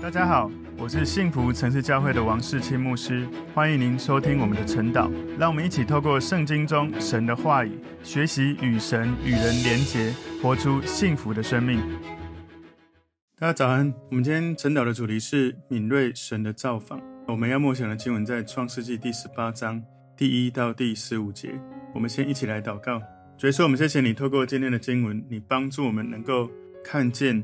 大家好，我是幸福城市教会的王世清牧师，欢迎您收听我们的晨祷。让我们一起透过圣经中神的话语，学习与神与人连结，活出幸福的生命。大家早安，我们今天晨祷的主题是敏锐神的造访。我们要默想的经文在创世纪第十八章第一到第十五节。我们先一起来祷告。主耶稣，我们谢谢你，透过今天的经文，你帮助我们能够看见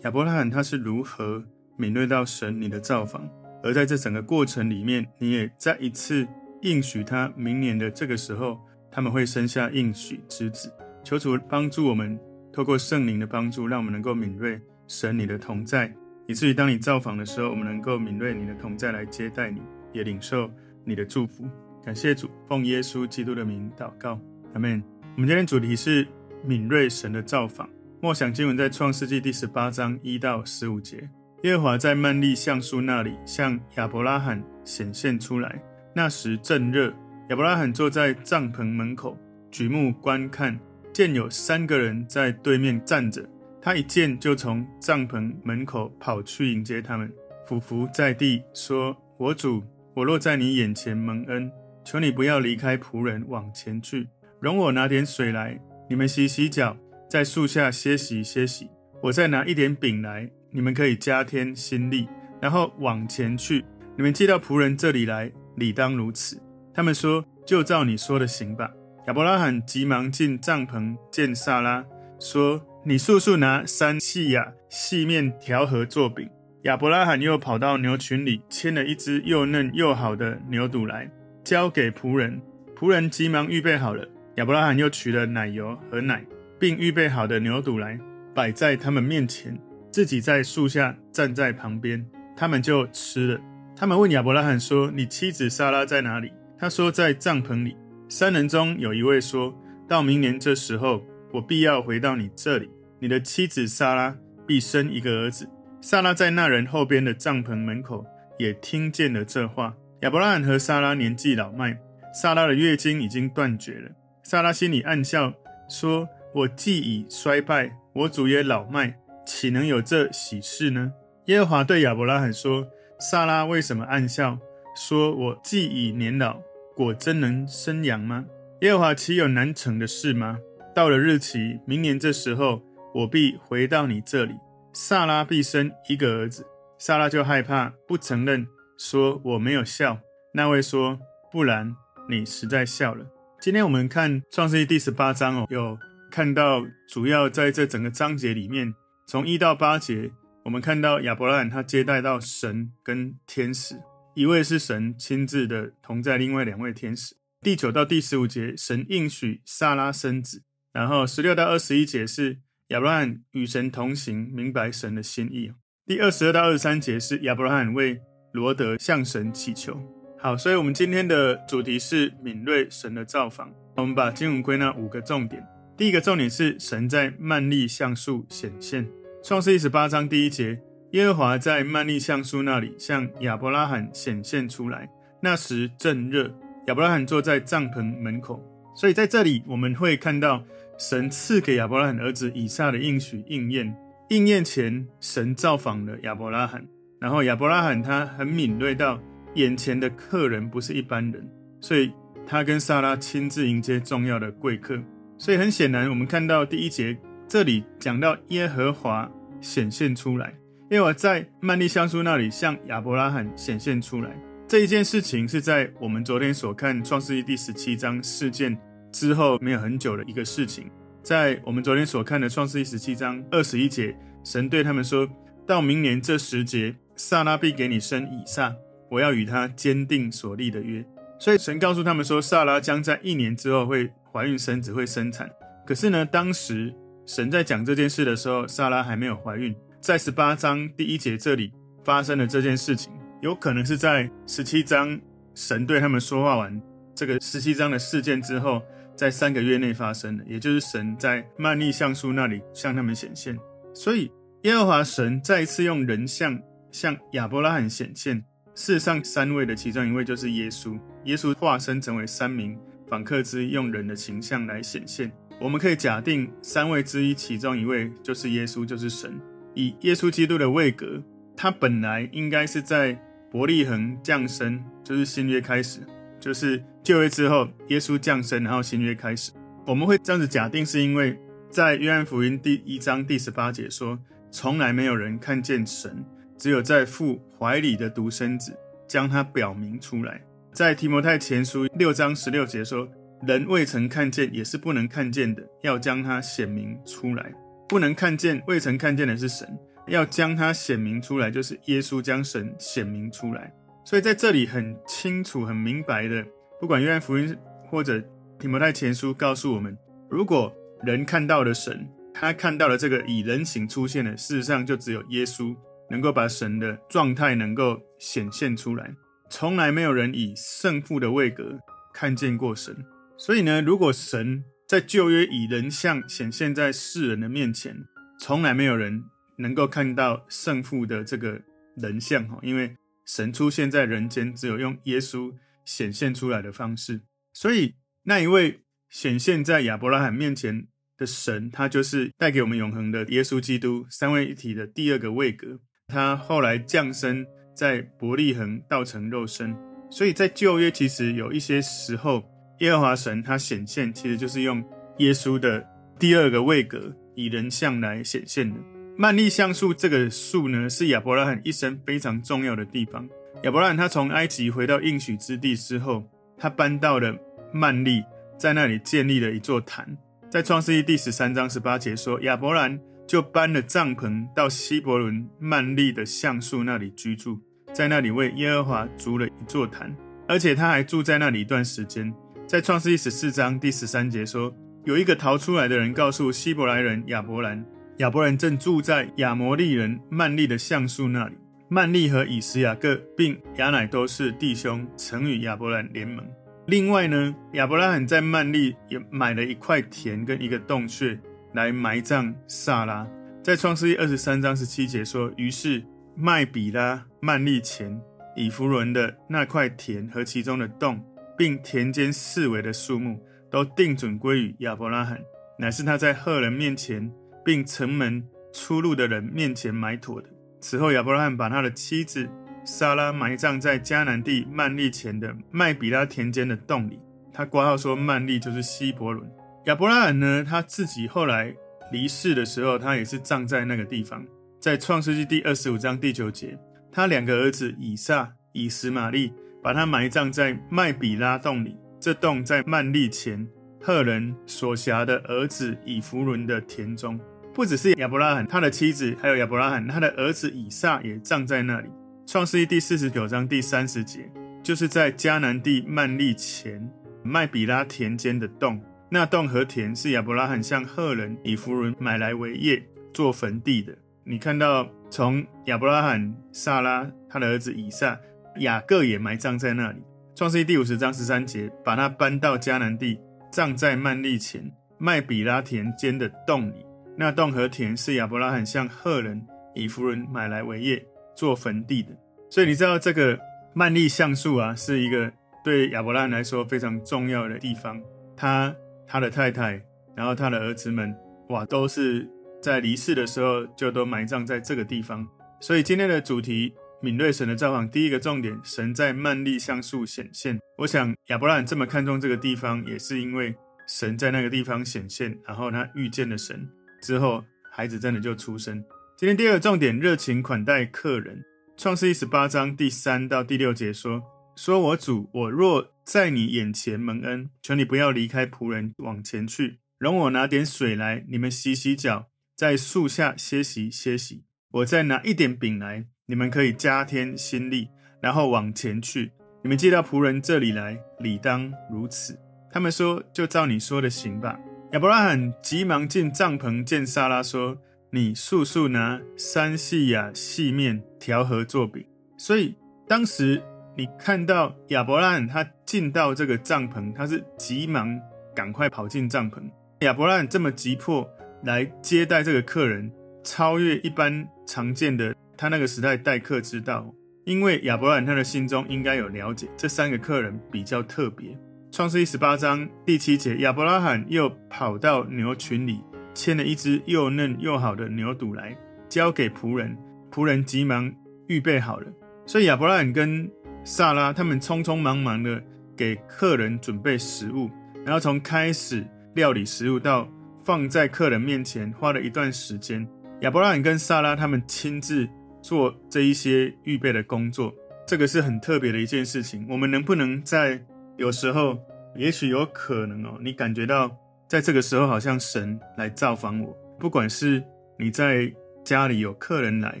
亚伯拉罕他是如何。敏锐到神你的造访，而在这整个过程里面，你也再一次应许他，明年的这个时候，他们会生下应许之子。求主帮助我们，透过圣灵的帮助，让我们能够敏锐神你的同在，以至于当你造访的时候，我们能够敏锐你的同在来接待你，也领受你的祝福。感谢主，奉耶稣基督的名祷告，阿门。我们今天主题是敏锐神的造访，默想经文在创世纪第十八章一到十五节。耶和华在曼利橡树那里向亚伯拉罕显现出来。那时正热，亚伯拉罕坐在帐篷门口，举目观看，见有三个人在对面站着。他一见就从帐篷门口跑去迎接他们，俯伏在地说：“我主，我若在你眼前蒙恩，求你不要离开仆人往前去，容我拿点水来，你们洗洗脚，在树下歇息歇息。我再拿一点饼来。”你们可以加添心力，然后往前去。你们寄到仆人这里来，理当如此。他们说：“就照你说的行吧。”亚伯拉罕急忙进帐篷见萨拉，说：“你速速拿三细亚细面条和做饼。”亚伯拉罕又跑到牛群里牵了一只又嫩又好的牛犊来，交给仆人。仆人急忙预备好了。亚伯拉罕又取了奶油和奶，并预备好的牛肚来，摆在他们面前。自己在树下站在旁边，他们就吃了。他们问亚伯拉罕说：“你妻子撒拉在哪里？”他说：“在帐篷里。”三人中有一位说：“到明年这时候，我必要回到你这里，你的妻子撒拉必生一个儿子。”撒拉在那人后边的帐篷门口也听见了这话。亚伯拉罕和撒拉年纪老迈，撒拉的月经已经断绝了。撒拉心里暗笑，说：“我既已衰败，我主也老迈。”岂能有这喜事呢？耶和华对亚伯拉罕说：“萨拉为什么暗笑？说我既已年老，果真能生养吗？耶和华岂有难成的事吗？到了日期，明年这时候，我必回到你这里，萨拉必生一个儿子。”萨拉就害怕，不承认，说：“我没有笑。”那位说：“不然，你实在笑了。”今天我们看创世记第十八章哦，有看到主要在这整个章节里面。从一到八节，我们看到亚伯拉罕他接待到神跟天使，一位是神亲自的同在，另外两位天使。第九到第十五节，神应许撒拉生子，然后十六到二十一节是亚伯拉罕与神同行，明白神的心意。第二十二到二十三节是亚伯拉罕为罗得向神祈求。好，所以我们今天的主题是敏锐神的造访。我们把经文归纳五个重点。第一个重点是神在曼利橡树显现。创世一十八章第一节，耶和华在曼利橡树那里向亚伯拉罕显现出来。那时正热，亚伯拉罕坐在帐篷门口。所以在这里我们会看到神赐给亚伯拉罕儿子以撒的应许应验。应验前，神造访了亚伯拉罕，然后亚伯拉罕他很敏锐到眼前的客人不是一般人，所以他跟撒拉亲自迎接重要的贵客。所以很显然，我们看到第一节。这里讲到耶和华显现出来，耶和华在曼利橡树那里向亚伯拉罕显现出来。这一件事情是在我们昨天所看创世记第十七章事件之后没有很久的一个事情。在我们昨天所看的创世记十七章二十一节，神对他们说：“到明年这时节，撒拉必给你生以撒，我要与他坚定所立的约。”所以神告诉他们说，撒拉将在一年之后会怀孕生子，会生产。可是呢，当时。神在讲这件事的时候，撒拉还没有怀孕。在十八章第一节这里发生了这件事情，有可能是在十七章神对他们说话完这个十七章的事件之后，在三个月内发生的，也就是神在曼利橡树那里向他们显现。所以耶和华神再一次用人像向亚伯拉罕显现。世上三位的其中一位就是耶稣，耶稣化身成为三名访客之一，用人的形象来显现。我们可以假定三位之一，其中一位就是耶稣，就是神，以耶稣基督的位格，他本来应该是在伯利恒降生，就是新约开始，就是旧约之后，耶稣降生，然后新约开始。我们会这样子假定，是因为在约翰福音第一章第十八节说，从来没有人看见神，只有在父怀里的独生子将他表明出来。在提摩太前书六章十六节说，人未曾看见，也是不能看见的，要将它显明出来。不能看见，未曾看见的是神，要将它显明出来，就是耶稣将神显明出来。所以在这里很清楚、很明白的，不管约翰福音或者提摩太前书告诉我们，如果人看到了神，他看到了这个以人形出现的，事实上就只有耶稣能够把神的状态能够显现出来。从来没有人以圣父的位格看见过神。所以呢，如果神在旧约以人像显现在世人的面前，从来没有人能够看到圣父的这个人像哈，因为神出现在人间，只有用耶稣显现出来的方式。所以那一位显现在亚伯拉罕面前的神，他就是带给我们永恒的耶稣基督，三位一体的第二个位格。他后来降生在伯利恒，道成肉身。所以在旧约其实有一些时候。耶和华神他显现，其实就是用耶稣的第二个位格以人像来显现的。曼利橡树这个树呢，是亚伯拉罕一生非常重要的地方。亚伯拉罕他从埃及回到应许之地之后，他搬到了曼利，在那里建立了一座坛。在创世记第十三章十八节说，亚伯兰就搬了帐篷到希伯伦曼利的橡树那里居住，在那里为耶和华筑了一座坛，而且他还住在那里一段时间。在创世记十四章第十三节说，有一个逃出来的人告诉希伯来人亚伯兰，亚伯兰正住在亚摩利人曼利的橡树那里。曼利和以实雅各并亚乃都是弟兄，曾与亚伯兰联盟。另外呢，亚伯拉罕在曼利也买了一块田跟一个洞穴来埋葬撒拉。在创世记二十三章十七节说，于是麦比拉曼利前以弗伦的那块田和其中的洞。并田间四围的树木都定准归于亚伯拉罕，乃是他在赫人面前，并城门出入的人面前埋妥的。此后，亚伯拉罕把他的妻子撒拉埋葬在迦南地曼利前的麦比拉田间的洞里。他挂号说曼利就是希伯伦。亚伯拉罕呢，他自己后来离世的时候，他也是葬在那个地方。在创世纪第二十五章第九节，他两个儿子以撒、以实玛利。把他埋葬在麦比拉洞里，这洞在曼利前赫人所辖的儿子以弗伦的田中。不只是亚伯拉罕，他的妻子，还有亚伯拉罕他的儿子以撒也葬在那里。创世记第四十九章第三十节，就是在迦南地曼利前麦比拉田间的洞。那洞和田是亚伯拉罕向赫人以弗伦买来为业做坟地的。你看到从亚伯拉罕、撒拉他的儿子以撒。雅各也埋葬在那里。创世记第五十章十三节，把他搬到迦南地，葬在曼利前麦比拉田间的洞里。那洞和田是亚伯拉罕向赫人以弗人买来为业做坟地的。所以你知道这个曼利橡树啊，是一个对亚伯拉罕来说非常重要的地方。他、他的太太，然后他的儿子们，哇，都是在离世的时候就都埋葬在这个地方。所以今天的主题。敏锐神的造访，第一个重点，神在曼利橡树显现。我想亚伯拉罕这么看重这个地方，也是因为神在那个地方显现，然后他遇见了神之后，孩子真的就出生。今天第二个重点，热情款待客人。创世一十八章第三到第六节说：说我主，我若在你眼前蒙恩，求你不要离开仆人往前去，容我拿点水来，你们洗洗脚，在树下歇息歇息。我再拿一点饼来。你们可以加添心力，然后往前去。你们接到仆人这里来，理当如此。他们说：“就照你说的行吧。”亚伯拉罕急忙进帐篷见撒拉，说：“你速速拿三细亚细面调和做饼。”所以当时你看到亚伯拉罕他进到这个帐篷，他是急忙赶快跑进帐篷。亚伯拉罕这么急迫来接待这个客人，超越一般常见的。他那个时代待客之道，因为亚伯拉罕他的心中应该有了解，这三个客人比较特别。创世记十八章第七节，亚伯拉罕又跑到牛群里，牵了一只又嫩又好的牛犊来，交给仆人。仆人急忙预备好了。所以亚伯拉罕跟萨拉他们匆匆忙忙的给客人准备食物，然后从开始料理食物到放在客人面前，花了一段时间。亚伯拉罕跟萨拉他们亲自做这一些预备的工作，这个是很特别的一件事情。我们能不能在有时候，也许有可能哦，你感觉到在这个时候好像神来造访我，不管是你在家里有客人来，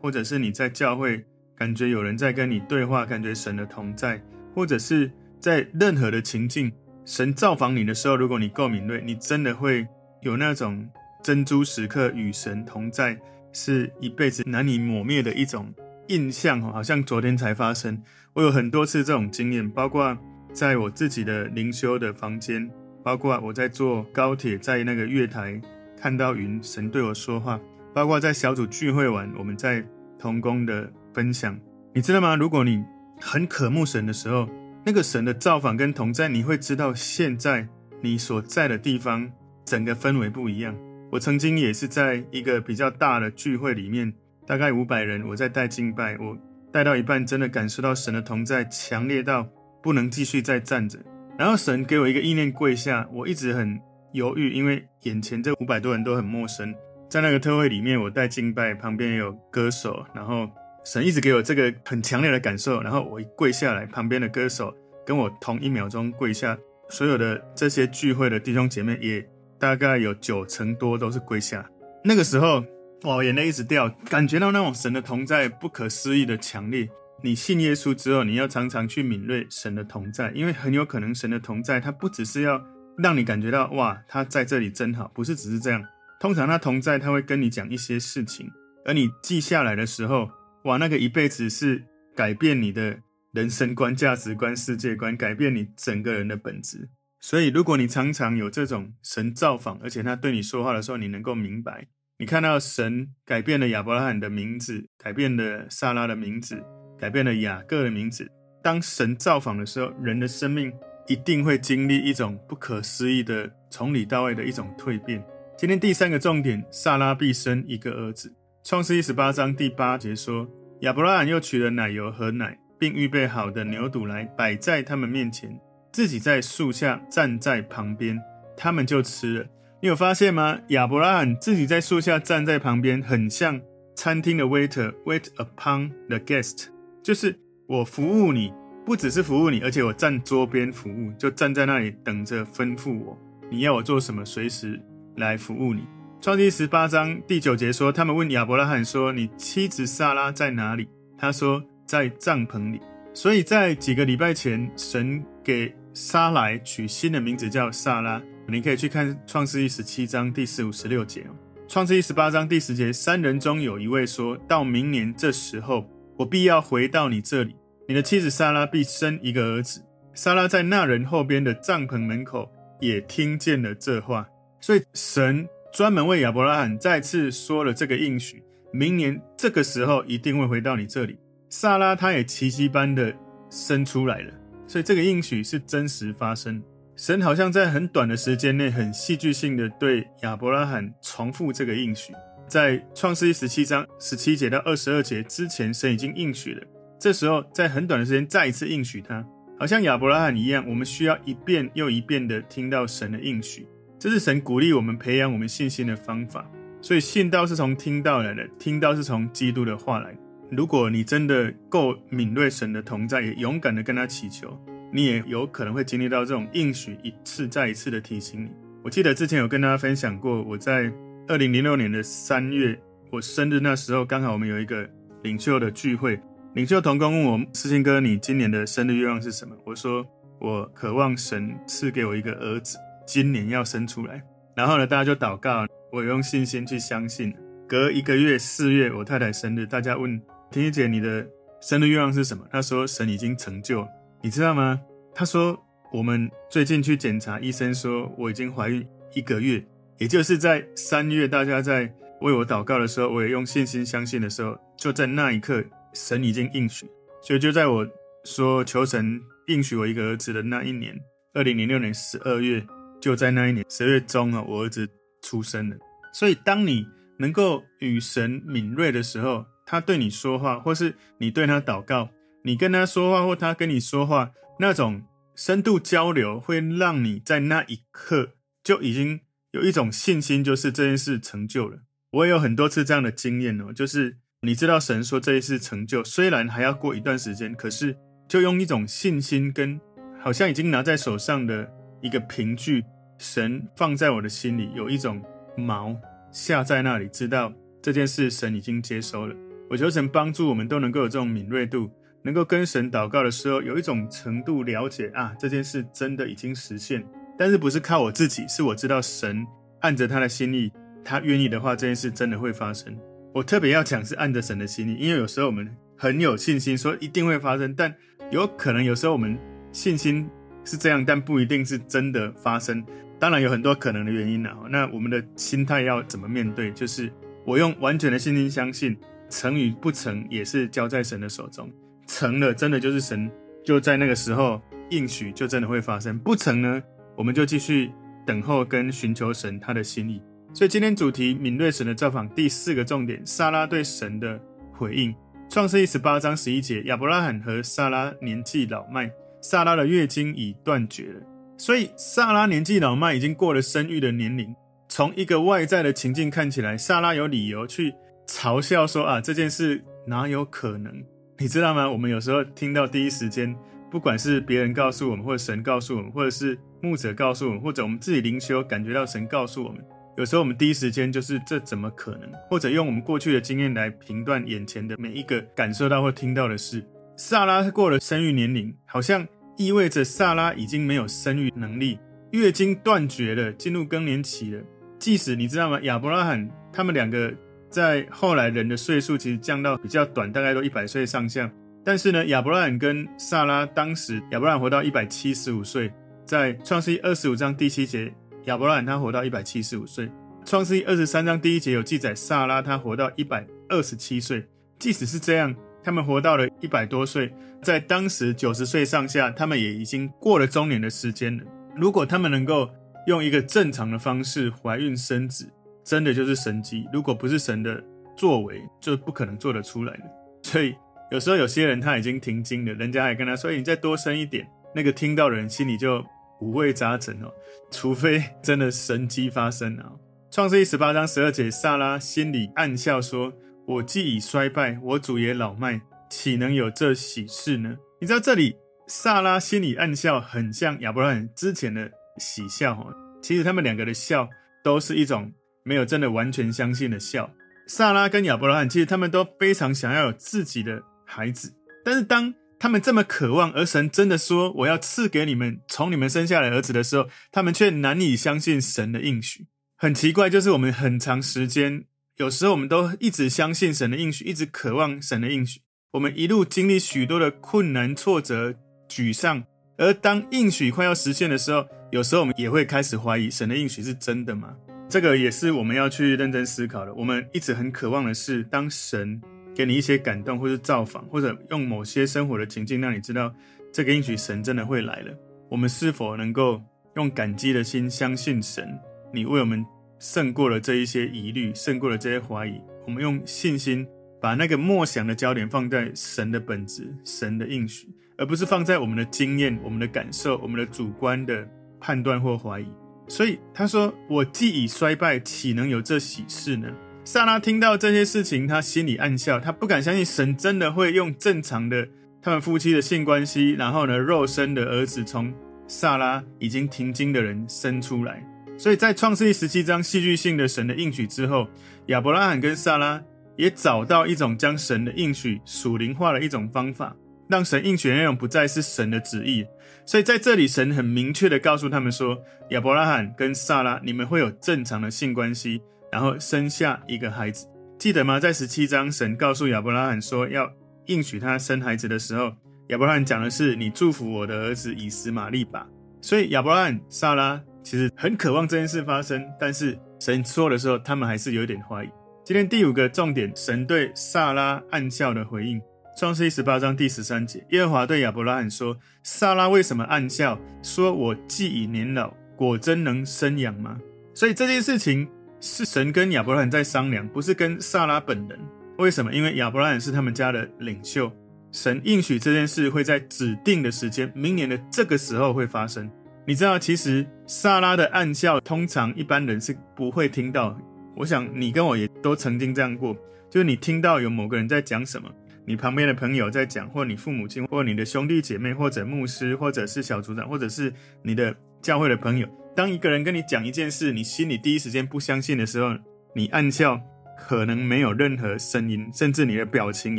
或者是你在教会。感觉有人在跟你对话，感觉神的同在，或者是在任何的情境，神造访你的时候，如果你够敏锐，你真的会有那种珍珠时刻与神同在，是一辈子难以磨灭的一种印象，好像昨天才发生。我有很多次这种经验，包括在我自己的灵修的房间，包括我在坐高铁，在那个月台看到云，神对我说话，包括在小组聚会完，我们在同工的。分享，你知道吗？如果你很渴慕神的时候，那个神的造访跟同在，你会知道现在你所在的地方整个氛围不一样。我曾经也是在一个比较大的聚会里面，大概五百人，我在带敬拜，我带到一半，真的感受到神的同在强烈到不能继续再站着。然后神给我一个意念，跪下。我一直很犹豫，因为眼前这五百多人都很陌生。在那个特会里面，我带敬拜，旁边也有歌手，然后。神一直给我这个很强烈的感受，然后我一跪下来，旁边的歌手跟我同一秒钟跪下，所有的这些聚会的弟兄姐妹也大概有九成多都是跪下。那个时候，哇，眼泪一直掉，感觉到那种神的同在不可思议的强烈。你信耶稣之后，你要常常去敏锐神的同在，因为很有可能神的同在，他不只是要让你感觉到哇，他在这里真好，不是只是这样。通常他同在，他会跟你讲一些事情，而你记下来的时候。哇，那个一辈子是改变你的人生观、价值观、世界观，改变你整个人的本质。所以，如果你常常有这种神造访，而且他对你说话的时候，你能够明白，你看到神改变了亚伯拉罕的名字，改变了撒拉的名字，改变了雅各的名字。当神造访的时候，人的生命一定会经历一种不可思议的从里到外的一种蜕变。今天第三个重点，撒拉必生一个儿子。创世一十八章第八节说：“亚伯拉罕又取了奶油和奶，并预备好的牛肚来摆在他们面前，自己在树下站在旁边，他们就吃了。你有发现吗？亚伯拉罕自己在树下站在旁边，很像餐厅的 waiter wait upon the guest，就是我服务你，不只是服务你，而且我站桌边服务，就站在那里等着吩咐我，你要我做什么，随时来服务你。”创世记十八章第九节说：“他们问亚伯拉罕说，你妻子撒拉在哪里？他说在帐篷里。所以在几个礼拜前，神给撒莱取新的名字叫撒拉。你可以去看创世记十七章第四五十六节哦。创世记十八章第十节，三人中有一位说到明年这时候，我必要回到你这里，你的妻子撒拉必生一个儿子。撒拉在那人后边的帐篷门口也听见了这话，所以神。专门为亚伯拉罕再次说了这个应许，明年这个时候一定会回到你这里。撒拉他也奇迹般的生出来了，所以这个应许是真实发生。神好像在很短的时间内，很戏剧性的对亚伯拉罕重复这个应许。在创世纪十七章十七节到二十二节之前，神已经应许了。这时候在很短的时间再一次应许他，好像亚伯拉罕一样，我们需要一遍又一遍的听到神的应许。这是神鼓励我们培养我们信心的方法，所以信道是从听道来的，听道是从基督的话来的。如果你真的够敏锐神的同在，也勇敢的跟他祈求，你也有可能会经历到这种应许一次再一次的提醒你。我记得之前有跟大家分享过，我在二零零六年的三月，我生日那时候，刚好我们有一个领袖的聚会，领袖同工问我，思清哥，你今年的生日愿望是什么？我说，我渴望神赐给我一个儿子。今年要生出来，然后呢，大家就祷告，我用信心去相信。隔一个月，四月，我太太生日，大家问婷婷姐，你的生日愿望是什么？她说神已经成就，你知道吗？她说我们最近去检查，医生说我已经怀孕一个月，也就是在三月，大家在为我祷告的时候，我也用信心相信的时候，就在那一刻，神已经应许，所以就在我说求神应许我一个儿子的那一年，二零零六年十二月。就在那一年十月中啊，我儿子出生了。所以，当你能够与神敏锐的时候，他对你说话，或是你对他祷告，你跟他说话，或他跟你说话，那种深度交流，会让你在那一刻就已经有一种信心，就是这件事成就了。我也有很多次这样的经验哦，就是你知道神说这一次成就，虽然还要过一段时间，可是就用一种信心跟好像已经拿在手上的一个凭据，神放在我的心里有一种锚下在那里，知道这件事神已经接收了。我求神帮助我们都能够有这种敏锐度，能够跟神祷告的时候有一种程度了解啊，这件事真的已经实现，但是不是靠我自己，是我知道神按着他的心意。他愿意的话，这件事真的会发生。我特别要讲是按着神的心意，因为有时候我们很有信心说一定会发生，但有可能有时候我们信心是这样，但不一定是真的发生。当然有很多可能的原因啊。那我们的心态要怎么面对？就是我用完全的信心相信，成与不成也是交在神的手中。成了，真的就是神就在那个时候应许，就真的会发生。不成呢，我们就继续等候跟寻求神他的心意。所以今天主题敏锐神的造访第四个重点，撒拉对神的回应。创世一十八章十一节，亚伯拉罕和撒拉年纪老迈，撒拉的月经已断绝了。所以撒拉年纪老迈，已经过了生育的年龄。从一个外在的情境看起来，撒拉有理由去嘲笑说：“啊，这件事哪有可能？”你知道吗？我们有时候听到第一时间，不管是别人告诉我们，或者神告诉我们，或者是牧者告诉我们，或者我们自己灵修感觉到神告诉我们。有时候我们第一时间就是这怎么可能？或者用我们过去的经验来评断眼前的每一个感受到或听到的事。萨拉过了生育年龄，好像意味着萨拉已经没有生育能力，月经断绝了，进入更年期了。即使你知道吗？亚伯拉罕他们两个在后来人的岁数其实降到比较短，大概都一百岁上下。但是呢，亚伯拉罕跟萨拉当时亚伯拉罕活到一百七十五岁，在创世记二十五章第七节。亚伯拉罕他活到一百七十五岁，创世记二十三章第一节有记载，萨拉他活到一百二十七岁。即使是这样，他们活到了一百多岁，在当时九十岁上下，他们也已经过了中年的时间了。如果他们能够用一个正常的方式怀孕生子，真的就是神迹。如果不是神的作为，就不可能做得出来的。所以有时候有些人他已经停经了，人家还跟他说：“你再多生一点。”那个听到的人心里就。五味杂陈哦，除非真的神迹发生啊！创世记十八章十二节，撒拉心里暗笑说：“我既已衰败，我主也老迈，岂能有这喜事呢？”你知道这里撒拉心里暗笑，很像亚伯拉罕之前的喜笑哦。其实他们两个的笑都是一种没有真的完全相信的笑。撒拉跟亚伯拉罕其实他们都非常想要有自己的孩子，但是当他们这么渴望，而神真的说：“我要赐给你们从你们生下来儿子的时候，他们却难以相信神的应许。很奇怪，就是我们很长时间，有时候我们都一直相信神的应许，一直渴望神的应许。我们一路经历许多的困难、挫折、沮丧，而当应许快要实现的时候，有时候我们也会开始怀疑神的应许是真的吗？这个也是我们要去认真思考的。我们一直很渴望的是，当神。给你一些感动，或是造访，或者用某些生活的情境，让你知道这个应许神真的会来了。我们是否能够用感激的心相信神？你为我们胜过了这一些疑虑，胜过了这些怀疑。我们用信心把那个默想的焦点放在神的本质、神的应许，而不是放在我们的经验、我们的感受、我们的主观的判断或怀疑。所以他说：“我既已衰败，岂能有这喜事呢？”萨拉听到这些事情，他心里暗笑，他不敢相信神真的会用正常的他们夫妻的性关系，然后呢，肉身的儿子从萨拉已经停经的人生出来。所以在创世记十七章戏剧性的神的应许之后，亚伯拉罕跟萨拉也找到一种将神的应许属灵化的一种方法，让神应许的内容不再是神的旨意。所以在这里，神很明确的告诉他们说：亚伯拉罕跟萨拉，你们会有正常的性关系。然后生下一个孩子，记得吗？在十七章，神告诉亚伯拉罕说要应许他生孩子的时候，亚伯拉罕讲的是：“你祝福我的儿子以实玛利吧。”所以亚伯拉罕、萨拉其实很渴望这件事发生，但是神说的时候，他们还是有点怀疑。今天第五个重点，神对萨拉暗笑的回应，创世记十八章第十三节，耶和华对亚伯拉罕说：“撒拉为什么暗笑？说我既已年老，果真能生养吗？”所以这件事情。是神跟亚伯拉罕在商量，不是跟撒拉本人。为什么？因为亚伯拉罕是他们家的领袖，神应许这件事会在指定的时间，明年的这个时候会发生。你知道，其实撒拉的暗笑，通常一般人是不会听到。我想你跟我也都曾经这样过，就是你听到有某个人在讲什么，你旁边的朋友在讲，或你父母亲，或你的兄弟姐妹，或者牧师，或者是小组长，或者是你的教会的朋友。当一个人跟你讲一件事，你心里第一时间不相信的时候，你暗笑，可能没有任何声音，甚至你的表情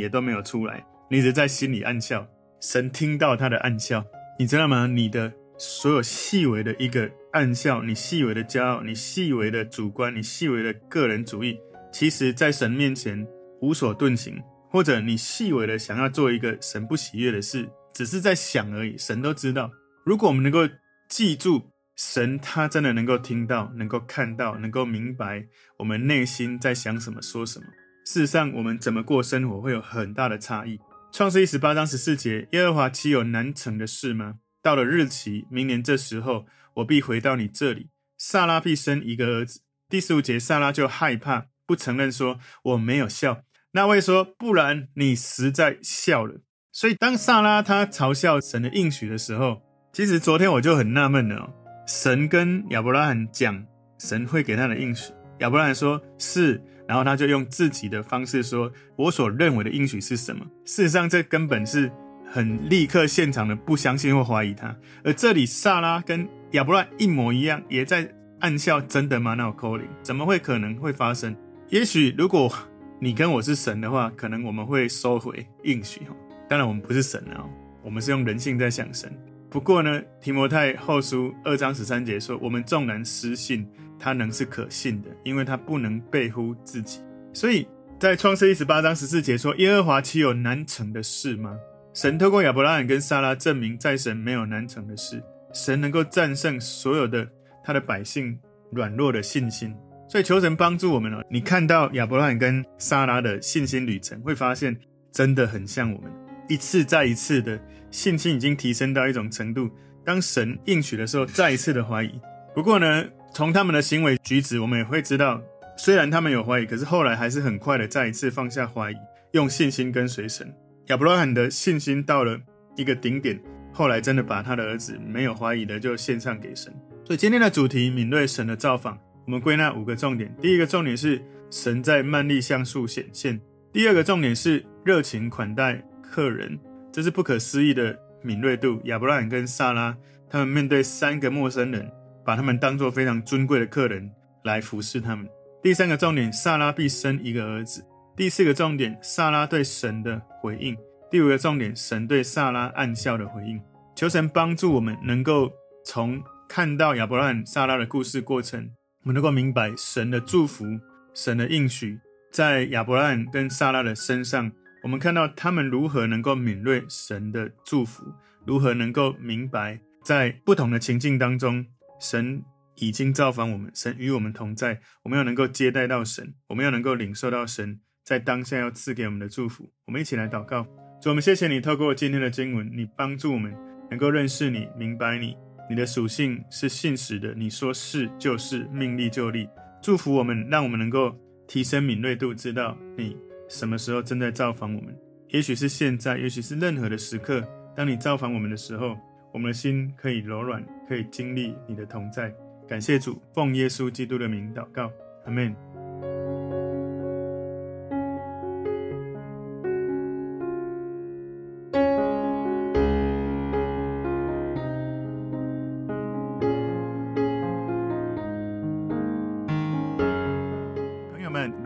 也都没有出来，你只在心里暗笑。神听到他的暗笑，你知道吗？你的所有细微的一个暗笑，你细微的骄傲，你细微的主观，你细微的个人主义，其实在神面前无所遁形。或者你细微的想要做一个神不喜悦的事，只是在想而已，神都知道。如果我们能够记住。神他真的能够听到，能够看到，能够明白我们内心在想什么、说什么。事实上，我们怎么过生活会有很大的差异。创世一十八章十四节：耶和华岂有难成的事吗？到了日期，明年这时候，我必回到你这里，撒拉必生一个儿子。第十五节，撒拉就害怕，不承认说我没有笑。那位说：不然你实在笑了。所以，当撒拉他嘲笑神的应许的时候，其实昨天我就很纳闷了。神跟亚伯拉罕讲，神会给他的应许。亚伯拉罕说是，然后他就用自己的方式说：“我所认为的应许是什么？”事实上，这根本是很立刻现场的不相信或怀疑他。而这里，撒拉跟亚伯拉罕一模一样，也在暗笑：“真的吗？那我扣零，怎么会可能会发生？也许如果你跟我是神的话，可能我们会收回应许。当然，我们不是神啊，我们是用人性在想神。不过呢，提摩太后书二章十三节说：“我们纵然失信，他能是可信的，因为他不能背乎自己。”所以在创世一十八章十四节说：“耶和华岂有难成的事吗？”神透过亚伯拉罕跟撒拉证明，在神没有难成的事。神能够战胜所有的他的百姓软弱的信心。所以求神帮助我们哦。你看到亚伯拉罕跟撒拉的信心旅程，会发现真的很像我们，一次再一次的。信心已经提升到一种程度，当神应许的时候，再一次的怀疑。不过呢，从他们的行为举止，我们也会知道，虽然他们有怀疑，可是后来还是很快的再一次放下怀疑，用信心跟随神。亚伯拉罕的信心到了一个顶点，后来真的把他的儿子没有怀疑的就献上给神。所以今天的主题，敏锐神的造访，我们归纳五个重点。第一个重点是神在曼利橡树显现；第二个重点是热情款待客人。这是不可思议的敏锐度。亚伯拉罕跟萨拉，他们面对三个陌生人，把他们当作非常尊贵的客人来服侍他们。第三个重点，萨拉必生一个儿子。第四个重点，萨拉对神的回应。第五个重点，神对萨拉暗笑的回应。求神帮助我们，能够从看到亚伯拉罕、萨拉的故事过程，我们能够明白神的祝福、神的应许，在亚伯拉罕跟撒拉的身上。我们看到他们如何能够敏锐神的祝福，如何能够明白在不同的情境当中，神已经造访我们，神与我们同在。我们要能够接待到神，我们要能够领受到神在当下要赐给我们的祝福。我们一起来祷告，主，我们谢谢你透过今天的经文，你帮助我们能够认识你、明白你。你的属性是信实的，你说是就是，命立就立。祝福我们，让我们能够提升敏锐度，知道你。什么时候正在造访我们？也许是现在，也许是任何的时刻。当你造访我们的时候，我们的心可以柔软，可以经历你的同在。感谢主，奉耶稣基督的名祷告，阿门。